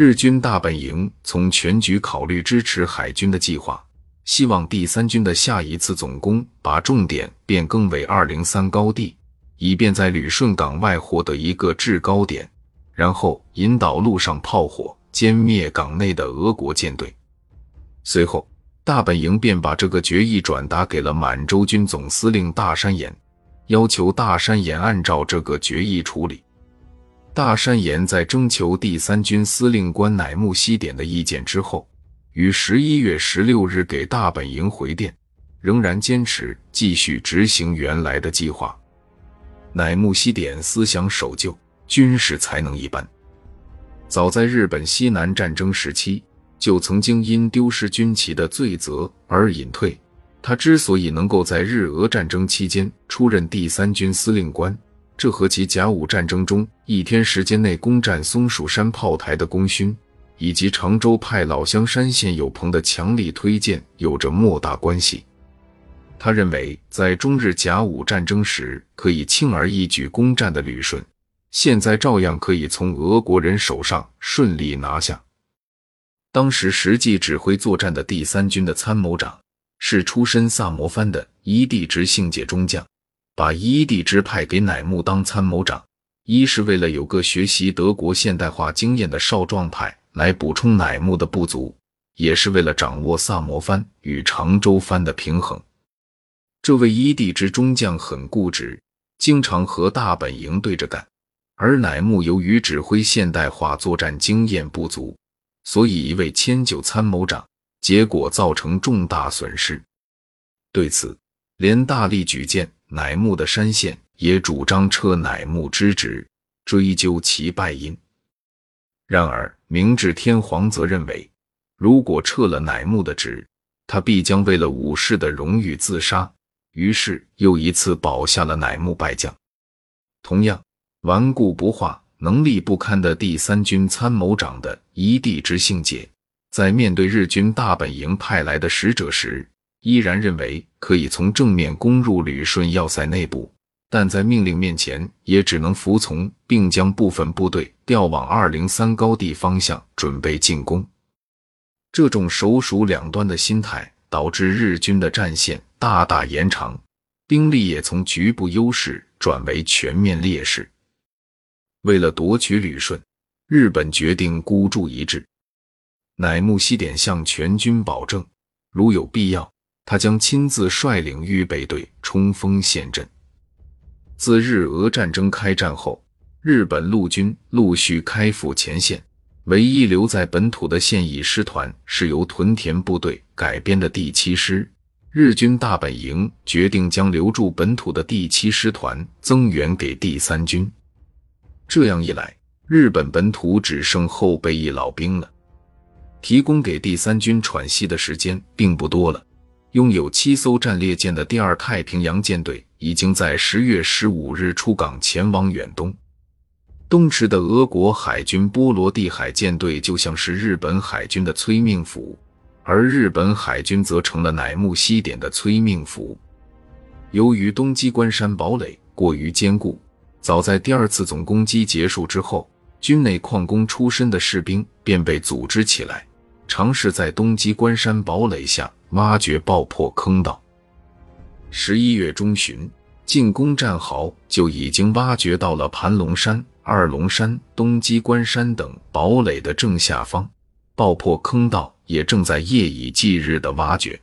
日军大本营从全局考虑支持海军的计划，希望第三军的下一次总攻把重点变更为二零三高地，以便在旅顺港外获得一个制高点，然后引导陆上炮火歼灭港内的俄国舰队。随后，大本营便把这个决议转达给了满洲军总司令大山岩，要求大山岩按照这个决议处理。大山岩在征求第三军司令官乃木希典的意见之后，于十一月十六日给大本营回电，仍然坚持继续执行原来的计划。乃木希典思想守旧，军事才能一般。早在日本西南战争时期，就曾经因丢失军旗的罪责而隐退。他之所以能够在日俄战争期间出任第三军司令官，这和其甲午战争中一天时间内攻占松鼠山炮台的功勋，以及常州派老乡山县有朋的强力推荐有着莫大关系。他认为，在中日甲午战争时可以轻而易举攻占的旅顺，现在照样可以从俄国人手上顺利拿下。当时实际指挥作战的第三军的参谋长是出身萨摩藩的伊地直信介中将。把伊地支派给乃木当参谋长，一是为了有个学习德国现代化经验的少壮派来补充乃木的不足，也是为了掌握萨摩藩与长州藩的平衡。这位伊地之中将很固执，经常和大本营对着干，而乃木由于指挥现代化作战经验不足，所以一位迁就参谋长，结果造成重大损失。对此，连大力举荐。乃木的山县也主张撤乃木之职，追究其败因。然而明治天皇则认为，如果撤了乃木的职，他必将为了武士的荣誉自杀。于是又一次保下了乃木败将。同样顽固不化、能力不堪的第三军参谋长的一地之姓节，在面对日军大本营派来的使者时。依然认为可以从正面攻入旅顺要塞内部，但在命令面前也只能服从，并将部分部队调往二零三高地方向准备进攻。这种首鼠两端的心态，导致日军的战线大大延长，兵力也从局部优势转为全面劣势。为了夺取旅顺，日本决定孤注一掷。乃木希典向全军保证，如有必要。他将亲自率领预备队冲锋陷阵。自日俄战争开战后，日本陆军陆续开赴前线，唯一留在本土的现役师团是由屯田部队改编的第七师。日军大本营决定将留住本土的第七师团增援给第三军。这样一来，日本本土只剩后备役老兵了，提供给第三军喘息的时间并不多了。拥有七艘战列舰的第二太平洋舰队已经在十月十五日出港前往远东。东池的俄国海军波罗的海舰队就像是日本海军的催命符，而日本海军则成了乃木希典的催命符。由于东机关山堡垒过于坚固，早在第二次总攻击结束之后，军内矿工出身的士兵便被组织起来。尝试在东机关山堡垒下挖掘爆破坑道。十一月中旬，进攻战壕就已经挖掘到了盘龙山、二龙山、东机关山等堡垒的正下方，爆破坑道也正在夜以继日的挖掘。